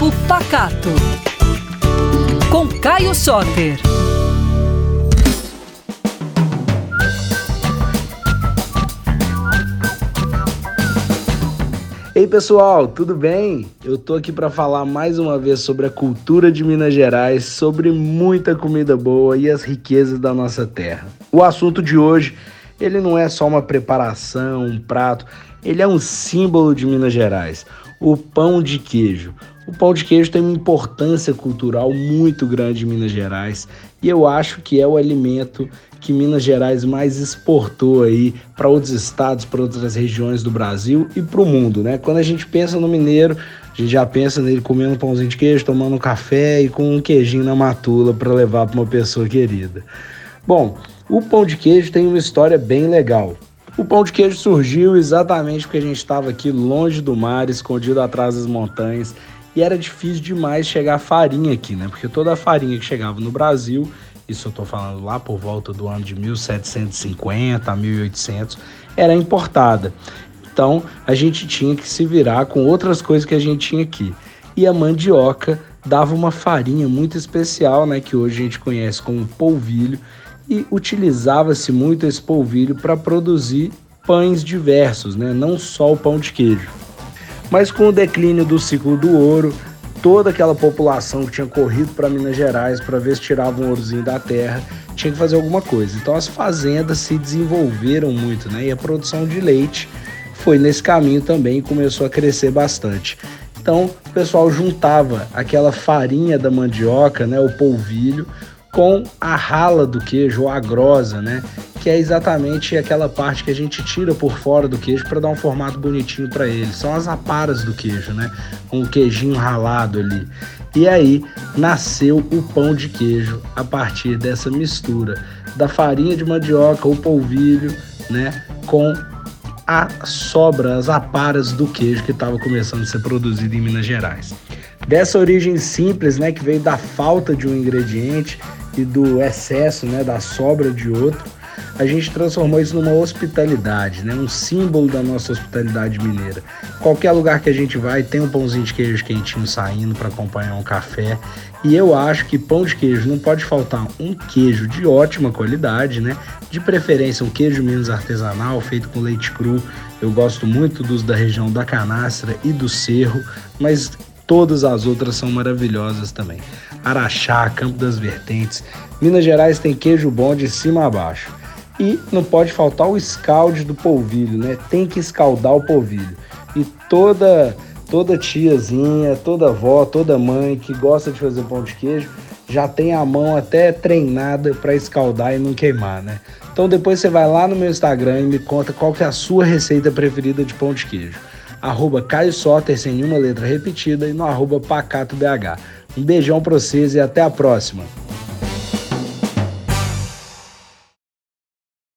Papo Pacato. Com Caio Soter. Ei pessoal, tudo bem? Eu tô aqui para falar mais uma vez sobre a cultura de Minas Gerais, sobre muita comida boa e as riquezas da nossa terra. O assunto de hoje, ele não é só uma preparação, um prato, ele é um símbolo de Minas Gerais, o pão de queijo. O pão de queijo tem uma importância cultural muito grande em Minas Gerais e eu acho que é o alimento que Minas Gerais mais exportou aí para outros estados, para outras regiões do Brasil e para o mundo, né? Quando a gente pensa no mineiro, a gente já pensa nele comendo um pãozinho de queijo, tomando um café e com um queijinho na matula para levar para uma pessoa querida. Bom, o pão de queijo tem uma história bem legal. O pão de queijo surgiu exatamente porque a gente estava aqui longe do mar, escondido atrás das montanhas, e era difícil demais chegar farinha aqui, né? Porque toda a farinha que chegava no Brasil isso eu estou falando lá por volta do ano de 1750 a 1800, era importada. Então a gente tinha que se virar com outras coisas que a gente tinha aqui. E a mandioca dava uma farinha muito especial, né, que hoje a gente conhece como polvilho, e utilizava-se muito esse polvilho para produzir pães diversos, né, não só o pão de queijo. Mas com o declínio do ciclo do ouro, toda aquela população que tinha corrido para Minas Gerais para ver se tirava um ourozinho da terra, tinha que fazer alguma coisa. Então as fazendas se desenvolveram muito, né? E a produção de leite foi nesse caminho também e começou a crescer bastante. Então o pessoal juntava aquela farinha da mandioca, né, o polvilho, com a rala do queijo, ou a grosa, né? Que é exatamente aquela parte que a gente tira por fora do queijo para dar um formato bonitinho para ele. São as aparas do queijo, né? Com o queijinho ralado ali. E aí nasceu o pão de queijo a partir dessa mistura da farinha de mandioca, o polvilho, né? Com a sobra, as aparas do queijo que estava começando a ser produzido em Minas Gerais. Dessa origem simples, né, que veio da falta de um ingrediente, e do excesso, né, da sobra de outro, a gente transformou isso numa hospitalidade, né, um símbolo da nossa hospitalidade mineira. Qualquer lugar que a gente vai tem um pãozinho de queijo quentinho saindo para acompanhar um café. E eu acho que pão de queijo não pode faltar um queijo de ótima qualidade, né? De preferência um queijo menos artesanal, feito com leite cru. Eu gosto muito dos da região da Canastra e do Cerro, mas todas as outras são maravilhosas também. Araxá, Campo das Vertentes. Minas Gerais tem queijo bom de cima a baixo. E não pode faltar o escalde do polvilho, né? Tem que escaldar o polvilho. E toda toda tiazinha, toda avó, toda mãe que gosta de fazer pão de queijo já tem a mão até treinada para escaldar e não queimar, né? Então depois você vai lá no meu Instagram e me conta qual que é a sua receita preferida de pão de queijo. Arroba Caio Soter, sem nenhuma letra repetida, e no arroba PacatoBH. Um beijão para vocês e até a próxima.